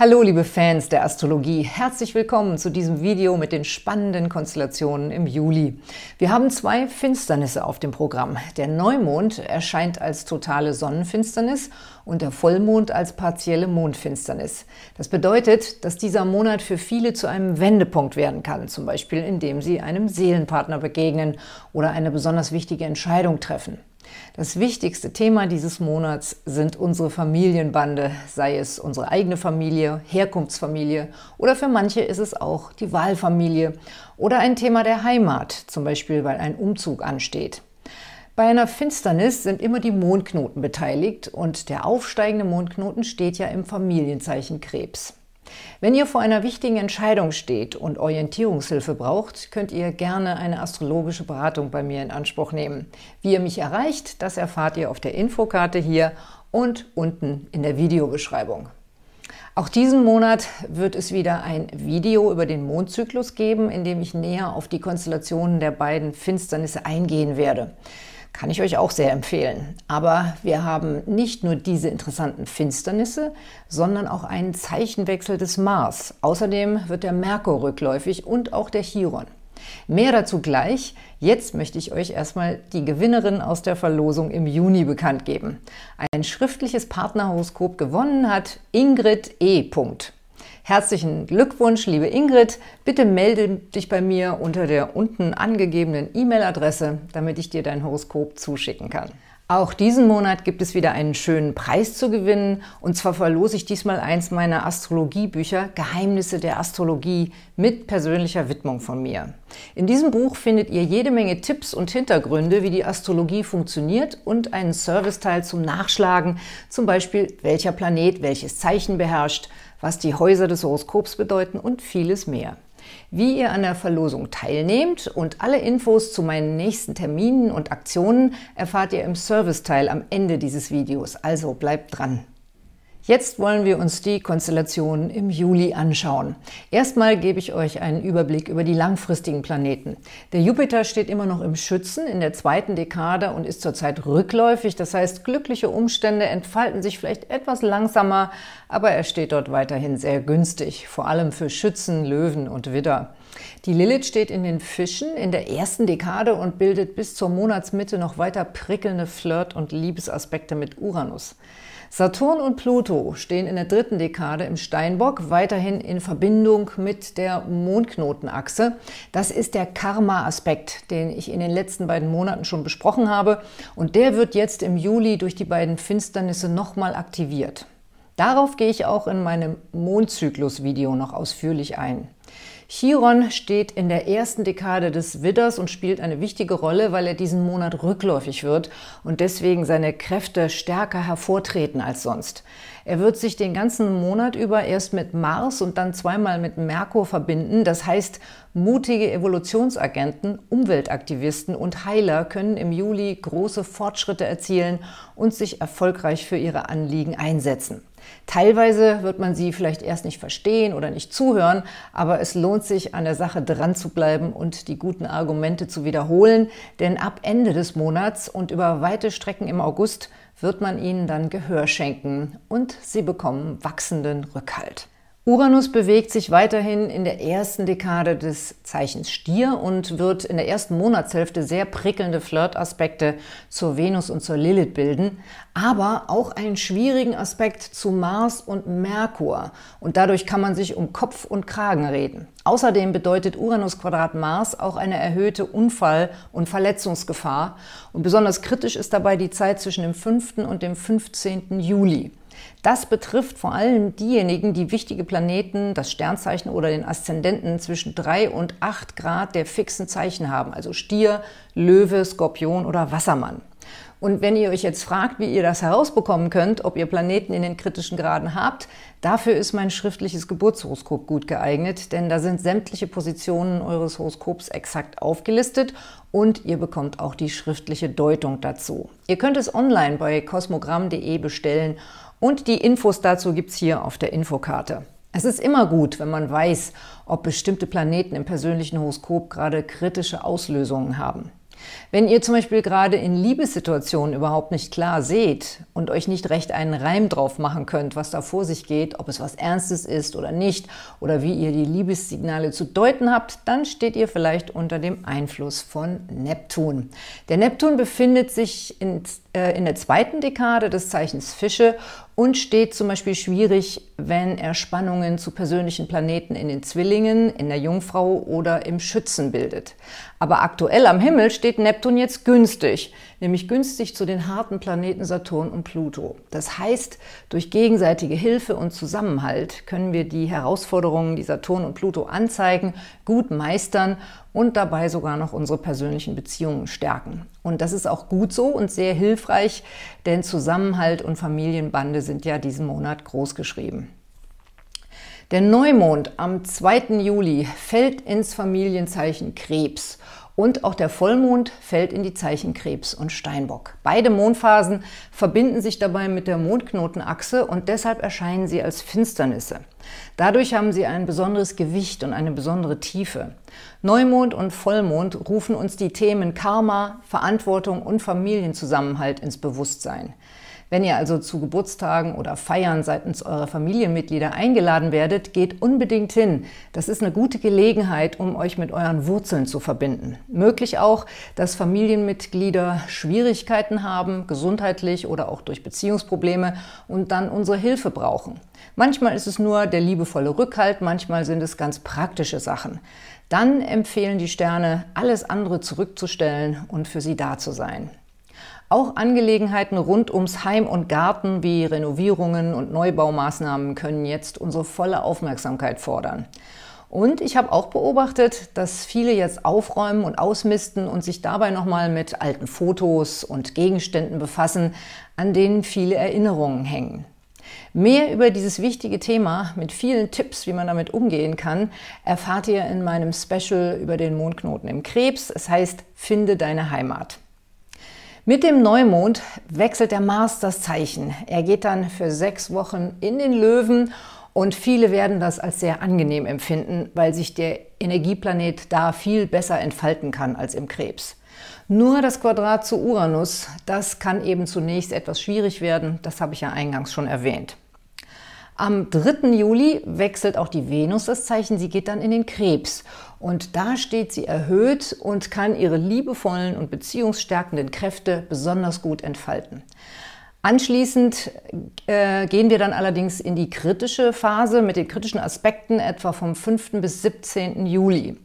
Hallo liebe Fans der Astrologie, herzlich willkommen zu diesem Video mit den spannenden Konstellationen im Juli. Wir haben zwei Finsternisse auf dem Programm. Der Neumond erscheint als totale Sonnenfinsternis und der Vollmond als partielle Mondfinsternis. Das bedeutet, dass dieser Monat für viele zu einem Wendepunkt werden kann, zum Beispiel indem sie einem Seelenpartner begegnen oder eine besonders wichtige Entscheidung treffen. Das wichtigste Thema dieses Monats sind unsere Familienbande, sei es unsere eigene Familie, Herkunftsfamilie oder für manche ist es auch die Wahlfamilie oder ein Thema der Heimat, zum Beispiel weil ein Umzug ansteht. Bei einer Finsternis sind immer die Mondknoten beteiligt und der aufsteigende Mondknoten steht ja im Familienzeichen Krebs. Wenn ihr vor einer wichtigen Entscheidung steht und Orientierungshilfe braucht, könnt ihr gerne eine astrologische Beratung bei mir in Anspruch nehmen. Wie ihr mich erreicht, das erfahrt ihr auf der Infokarte hier und unten in der Videobeschreibung. Auch diesen Monat wird es wieder ein Video über den Mondzyklus geben, in dem ich näher auf die Konstellationen der beiden Finsternisse eingehen werde. Kann ich euch auch sehr empfehlen. Aber wir haben nicht nur diese interessanten Finsternisse, sondern auch einen Zeichenwechsel des Mars. Außerdem wird der Merkur rückläufig und auch der Chiron. Mehr dazu gleich. Jetzt möchte ich euch erstmal die Gewinnerin aus der Verlosung im Juni bekannt geben. Ein schriftliches Partnerhoroskop gewonnen hat Ingrid E. Herzlichen Glückwunsch, liebe Ingrid. Bitte melde dich bei mir unter der unten angegebenen E-Mail-Adresse, damit ich dir dein Horoskop zuschicken kann. Auch diesen Monat gibt es wieder einen schönen Preis zu gewinnen. Und zwar verlose ich diesmal eins meiner Astrologiebücher Geheimnisse der Astrologie mit persönlicher Widmung von mir. In diesem Buch findet ihr jede Menge Tipps und Hintergründe, wie die Astrologie funktioniert und einen Serviceteil zum Nachschlagen, zum Beispiel welcher Planet welches Zeichen beherrscht, was die Häuser des Horoskops bedeuten und vieles mehr. Wie ihr an der Verlosung teilnehmt und alle Infos zu meinen nächsten Terminen und Aktionen erfahrt ihr im Serviceteil am Ende dieses Videos, also bleibt dran! Jetzt wollen wir uns die Konstellationen im Juli anschauen. Erstmal gebe ich euch einen Überblick über die langfristigen Planeten. Der Jupiter steht immer noch im Schützen in der zweiten Dekade und ist zurzeit rückläufig. Das heißt, glückliche Umstände entfalten sich vielleicht etwas langsamer, aber er steht dort weiterhin sehr günstig, vor allem für Schützen, Löwen und Widder. Die Lilith steht in den Fischen in der ersten Dekade und bildet bis zur Monatsmitte noch weiter prickelnde Flirt- und Liebesaspekte mit Uranus. Saturn und Pluto stehen in der dritten Dekade im Steinbock weiterhin in Verbindung mit der Mondknotenachse. Das ist der Karma-Aspekt, den ich in den letzten beiden Monaten schon besprochen habe und der wird jetzt im Juli durch die beiden Finsternisse nochmal aktiviert. Darauf gehe ich auch in meinem Mondzyklus-Video noch ausführlich ein. Chiron steht in der ersten Dekade des Widders und spielt eine wichtige Rolle, weil er diesen Monat rückläufig wird und deswegen seine Kräfte stärker hervortreten als sonst. Er wird sich den ganzen Monat über erst mit Mars und dann zweimal mit Merkur verbinden. Das heißt, mutige Evolutionsagenten, Umweltaktivisten und Heiler können im Juli große Fortschritte erzielen und sich erfolgreich für ihre Anliegen einsetzen. Teilweise wird man sie vielleicht erst nicht verstehen oder nicht zuhören, aber es lohnt sich, an der Sache dran zu bleiben und die guten Argumente zu wiederholen, denn ab Ende des Monats und über weite Strecken im August wird man ihnen dann Gehör schenken und sie bekommen wachsenden Rückhalt. Uranus bewegt sich weiterhin in der ersten Dekade des Zeichens Stier und wird in der ersten Monatshälfte sehr prickelnde Flirtaspekte zur Venus und zur Lilith bilden, aber auch einen schwierigen Aspekt zu Mars und Merkur. Und dadurch kann man sich um Kopf und Kragen reden. Außerdem bedeutet Uranus Quadrat Mars auch eine erhöhte Unfall- und Verletzungsgefahr. Und besonders kritisch ist dabei die Zeit zwischen dem 5. und dem 15. Juli. Das betrifft vor allem diejenigen, die wichtige Planeten, das Sternzeichen oder den Aszendenten zwischen 3 und 8 Grad der fixen Zeichen haben, also Stier, Löwe, Skorpion oder Wassermann. Und wenn ihr euch jetzt fragt, wie ihr das herausbekommen könnt, ob ihr Planeten in den kritischen Graden habt, dafür ist mein schriftliches Geburtshoroskop gut geeignet, denn da sind sämtliche Positionen eures Horoskops exakt aufgelistet und ihr bekommt auch die schriftliche Deutung dazu. Ihr könnt es online bei kosmogramm.de bestellen und die Infos dazu gibt's hier auf der Infokarte. Es ist immer gut, wenn man weiß, ob bestimmte Planeten im persönlichen Horoskop gerade kritische Auslösungen haben. Wenn ihr zum Beispiel gerade in Liebessituationen überhaupt nicht klar seht und euch nicht recht einen Reim drauf machen könnt, was da vor sich geht, ob es was Ernstes ist oder nicht, oder wie ihr die Liebessignale zu deuten habt, dann steht ihr vielleicht unter dem Einfluss von Neptun. Der Neptun befindet sich in, äh, in der zweiten Dekade des Zeichens Fische und steht zum Beispiel schwierig, wenn er Spannungen zu persönlichen Planeten in den Zwillingen, in der Jungfrau oder im Schützen bildet. Aber aktuell am Himmel steht Neptun jetzt günstig, nämlich günstig zu den harten Planeten Saturn und Pluto. Das heißt, durch gegenseitige Hilfe und Zusammenhalt können wir die Herausforderungen, die Saturn und Pluto anzeigen, gut meistern und dabei sogar noch unsere persönlichen Beziehungen stärken. Und das ist auch gut so und sehr hilfreich, denn Zusammenhalt und Familienbande sind ja diesen Monat groß geschrieben. Der Neumond am 2. Juli fällt ins Familienzeichen Krebs und auch der Vollmond fällt in die Zeichen Krebs und Steinbock. Beide Mondphasen verbinden sich dabei mit der Mondknotenachse und deshalb erscheinen sie als Finsternisse. Dadurch haben sie ein besonderes Gewicht und eine besondere Tiefe. Neumond und Vollmond rufen uns die Themen Karma, Verantwortung und Familienzusammenhalt ins Bewusstsein. Wenn ihr also zu Geburtstagen oder Feiern seitens eurer Familienmitglieder eingeladen werdet, geht unbedingt hin. Das ist eine gute Gelegenheit, um euch mit euren Wurzeln zu verbinden. Möglich auch, dass Familienmitglieder Schwierigkeiten haben, gesundheitlich oder auch durch Beziehungsprobleme und dann unsere Hilfe brauchen. Manchmal ist es nur der liebevolle Rückhalt, manchmal sind es ganz praktische Sachen. Dann empfehlen die Sterne, alles andere zurückzustellen und für sie da zu sein. Auch Angelegenheiten rund ums Heim und Garten wie Renovierungen und Neubaumaßnahmen können jetzt unsere volle Aufmerksamkeit fordern. Und ich habe auch beobachtet, dass viele jetzt aufräumen und ausmisten und sich dabei nochmal mit alten Fotos und Gegenständen befassen, an denen viele Erinnerungen hängen. Mehr über dieses wichtige Thema mit vielen Tipps, wie man damit umgehen kann, erfahrt ihr in meinem Special über den Mondknoten im Krebs. Es heißt Finde deine Heimat. Mit dem Neumond wechselt der Mars das Zeichen. Er geht dann für sechs Wochen in den Löwen und viele werden das als sehr angenehm empfinden, weil sich der Energieplanet da viel besser entfalten kann als im Krebs. Nur das Quadrat zu Uranus, das kann eben zunächst etwas schwierig werden, das habe ich ja eingangs schon erwähnt. Am 3. Juli wechselt auch die Venus das Zeichen, sie geht dann in den Krebs. Und da steht sie erhöht und kann ihre liebevollen und beziehungsstärkenden Kräfte besonders gut entfalten. Anschließend äh, gehen wir dann allerdings in die kritische Phase mit den kritischen Aspekten etwa vom 5. bis 17. Juli.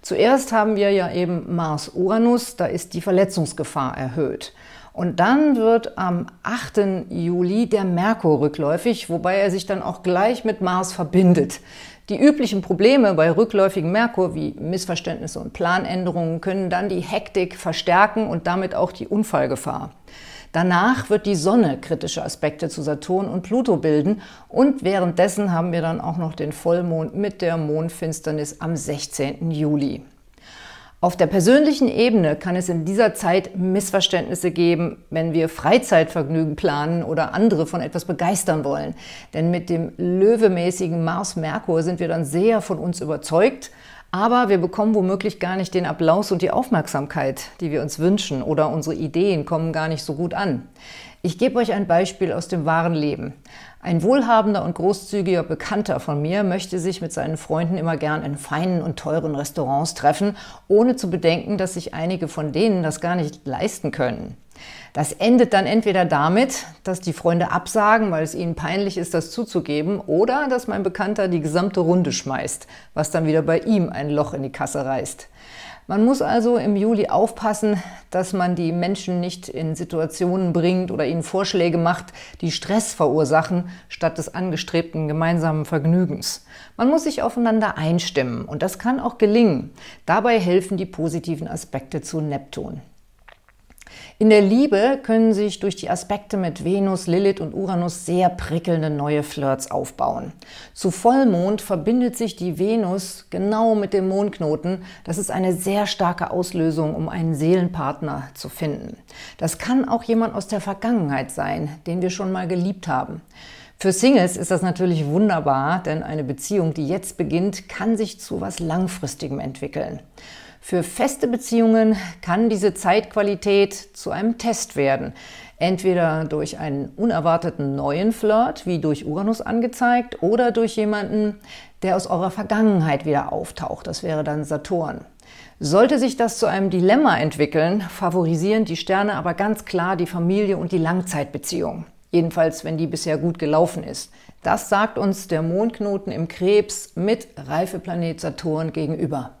Zuerst haben wir ja eben Mars-Uranus, da ist die Verletzungsgefahr erhöht. Und dann wird am 8. Juli der Merkur rückläufig, wobei er sich dann auch gleich mit Mars verbindet. Die üblichen Probleme bei rückläufigem Merkur wie Missverständnisse und Planänderungen können dann die Hektik verstärken und damit auch die Unfallgefahr. Danach wird die Sonne kritische Aspekte zu Saturn und Pluto bilden und währenddessen haben wir dann auch noch den Vollmond mit der Mondfinsternis am 16. Juli. Auf der persönlichen Ebene kann es in dieser Zeit Missverständnisse geben, wenn wir Freizeitvergnügen planen oder andere von etwas begeistern wollen. Denn mit dem löwemäßigen Mars-Merkur sind wir dann sehr von uns überzeugt, aber wir bekommen womöglich gar nicht den Applaus und die Aufmerksamkeit, die wir uns wünschen, oder unsere Ideen kommen gar nicht so gut an. Ich gebe euch ein Beispiel aus dem wahren Leben. Ein wohlhabender und großzügiger Bekannter von mir möchte sich mit seinen Freunden immer gern in feinen und teuren Restaurants treffen, ohne zu bedenken, dass sich einige von denen das gar nicht leisten können. Das endet dann entweder damit, dass die Freunde absagen, weil es ihnen peinlich ist, das zuzugeben, oder dass mein Bekannter die gesamte Runde schmeißt, was dann wieder bei ihm ein Loch in die Kasse reißt. Man muss also im Juli aufpassen, dass man die Menschen nicht in Situationen bringt oder ihnen Vorschläge macht, die Stress verursachen, statt des angestrebten gemeinsamen Vergnügens. Man muss sich aufeinander einstimmen und das kann auch gelingen. Dabei helfen die positiven Aspekte zu Neptun. In der Liebe können sich durch die Aspekte mit Venus, Lilith und Uranus sehr prickelnde neue Flirts aufbauen. Zu Vollmond verbindet sich die Venus genau mit dem Mondknoten. Das ist eine sehr starke Auslösung, um einen Seelenpartner zu finden. Das kann auch jemand aus der Vergangenheit sein, den wir schon mal geliebt haben. Für Singles ist das natürlich wunderbar, denn eine Beziehung, die jetzt beginnt, kann sich zu was Langfristigem entwickeln. Für feste Beziehungen kann diese Zeitqualität zu einem Test werden. Entweder durch einen unerwarteten neuen Flirt, wie durch Uranus angezeigt, oder durch jemanden, der aus eurer Vergangenheit wieder auftaucht. Das wäre dann Saturn. Sollte sich das zu einem Dilemma entwickeln, favorisieren die Sterne aber ganz klar die Familie und die Langzeitbeziehung. Jedenfalls, wenn die bisher gut gelaufen ist. Das sagt uns der Mondknoten im Krebs mit Reifeplanet Saturn gegenüber.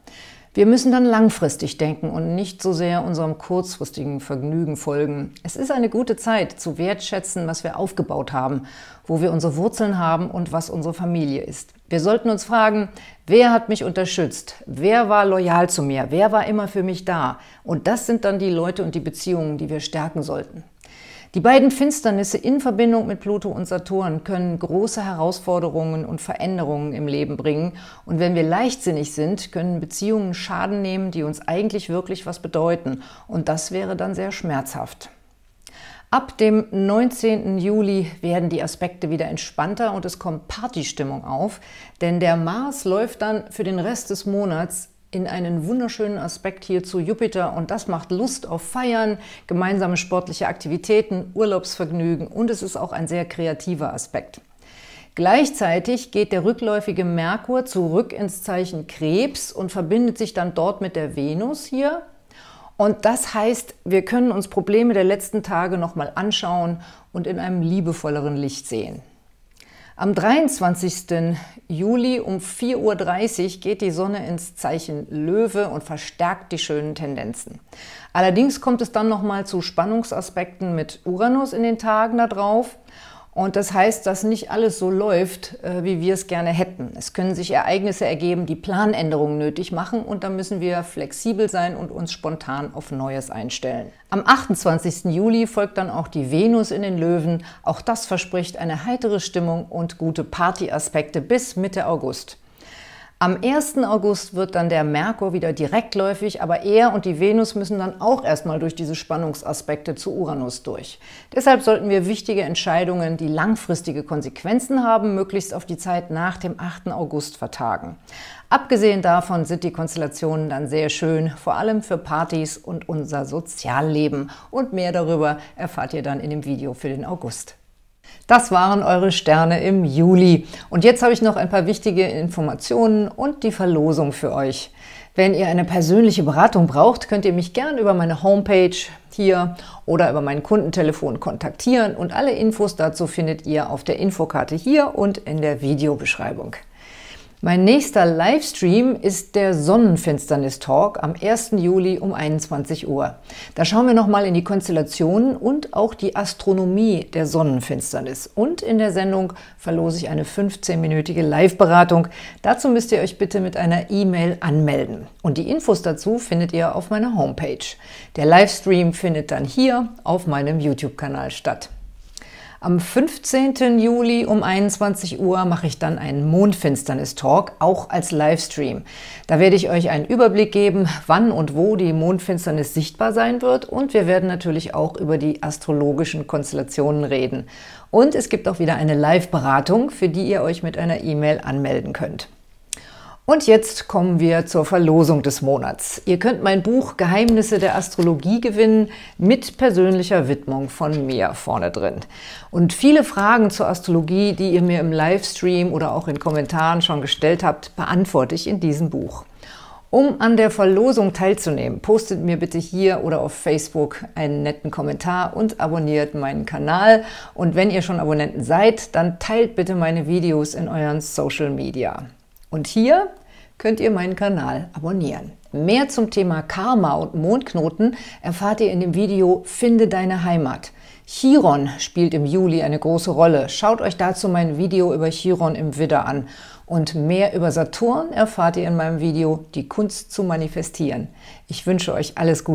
Wir müssen dann langfristig denken und nicht so sehr unserem kurzfristigen Vergnügen folgen. Es ist eine gute Zeit, zu wertschätzen, was wir aufgebaut haben, wo wir unsere Wurzeln haben und was unsere Familie ist. Wir sollten uns fragen, wer hat mich unterstützt? Wer war loyal zu mir? Wer war immer für mich da? Und das sind dann die Leute und die Beziehungen, die wir stärken sollten. Die beiden Finsternisse in Verbindung mit Pluto und Saturn können große Herausforderungen und Veränderungen im Leben bringen. Und wenn wir leichtsinnig sind, können Beziehungen Schaden nehmen, die uns eigentlich wirklich was bedeuten. Und das wäre dann sehr schmerzhaft. Ab dem 19. Juli werden die Aspekte wieder entspannter und es kommt Partystimmung auf, denn der Mars läuft dann für den Rest des Monats in einen wunderschönen Aspekt hier zu Jupiter und das macht Lust auf Feiern, gemeinsame sportliche Aktivitäten, Urlaubsvergnügen und es ist auch ein sehr kreativer Aspekt. Gleichzeitig geht der rückläufige Merkur zurück ins Zeichen Krebs und verbindet sich dann dort mit der Venus hier. Und das heißt, wir können uns Probleme der letzten Tage nochmal anschauen und in einem liebevolleren Licht sehen. Am 23. Juli um 4.30 Uhr geht die Sonne ins Zeichen Löwe und verstärkt die schönen Tendenzen. Allerdings kommt es dann nochmal zu Spannungsaspekten mit Uranus in den Tagen darauf. Und das heißt, dass nicht alles so läuft, äh, wie wir es gerne hätten. Es können sich Ereignisse ergeben, die Planänderungen nötig machen und da müssen wir flexibel sein und uns spontan auf Neues einstellen. Am 28. Juli folgt dann auch die Venus in den Löwen. Auch das verspricht eine heitere Stimmung und gute Partyaspekte bis Mitte August. Am 1. August wird dann der Merkur wieder direktläufig, aber er und die Venus müssen dann auch erstmal durch diese Spannungsaspekte zu Uranus durch. Deshalb sollten wir wichtige Entscheidungen, die langfristige Konsequenzen haben, möglichst auf die Zeit nach dem 8. August vertagen. Abgesehen davon sind die Konstellationen dann sehr schön, vor allem für Partys und unser Sozialleben. Und mehr darüber erfahrt ihr dann in dem Video für den August. Das waren eure Sterne im Juli. Und jetzt habe ich noch ein paar wichtige Informationen und die Verlosung für euch. Wenn ihr eine persönliche Beratung braucht, könnt ihr mich gern über meine Homepage hier oder über mein Kundentelefon kontaktieren und alle Infos dazu findet ihr auf der Infokarte hier und in der Videobeschreibung. Mein nächster Livestream ist der Sonnenfinsternis-Talk am 1. Juli um 21 Uhr. Da schauen wir nochmal in die Konstellationen und auch die Astronomie der Sonnenfinsternis. Und in der Sendung verlose ich eine 15-minütige Live-Beratung. Dazu müsst ihr euch bitte mit einer E-Mail anmelden. Und die Infos dazu findet ihr auf meiner Homepage. Der Livestream findet dann hier auf meinem YouTube-Kanal statt. Am 15. Juli um 21 Uhr mache ich dann einen Mondfinsternis-Talk, auch als Livestream. Da werde ich euch einen Überblick geben, wann und wo die Mondfinsternis sichtbar sein wird und wir werden natürlich auch über die astrologischen Konstellationen reden. Und es gibt auch wieder eine Live-Beratung, für die ihr euch mit einer E-Mail anmelden könnt. Und jetzt kommen wir zur Verlosung des Monats. Ihr könnt mein Buch Geheimnisse der Astrologie gewinnen mit persönlicher Widmung von mir vorne drin. Und viele Fragen zur Astrologie, die ihr mir im Livestream oder auch in Kommentaren schon gestellt habt, beantworte ich in diesem Buch. Um an der Verlosung teilzunehmen, postet mir bitte hier oder auf Facebook einen netten Kommentar und abonniert meinen Kanal. Und wenn ihr schon Abonnenten seid, dann teilt bitte meine Videos in euren Social Media. Und hier könnt ihr meinen Kanal abonnieren. Mehr zum Thema Karma und Mondknoten erfahrt ihr in dem Video Finde deine Heimat. Chiron spielt im Juli eine große Rolle. Schaut euch dazu mein Video über Chiron im Widder an. Und mehr über Saturn erfahrt ihr in meinem Video Die Kunst zu manifestieren. Ich wünsche euch alles Gute.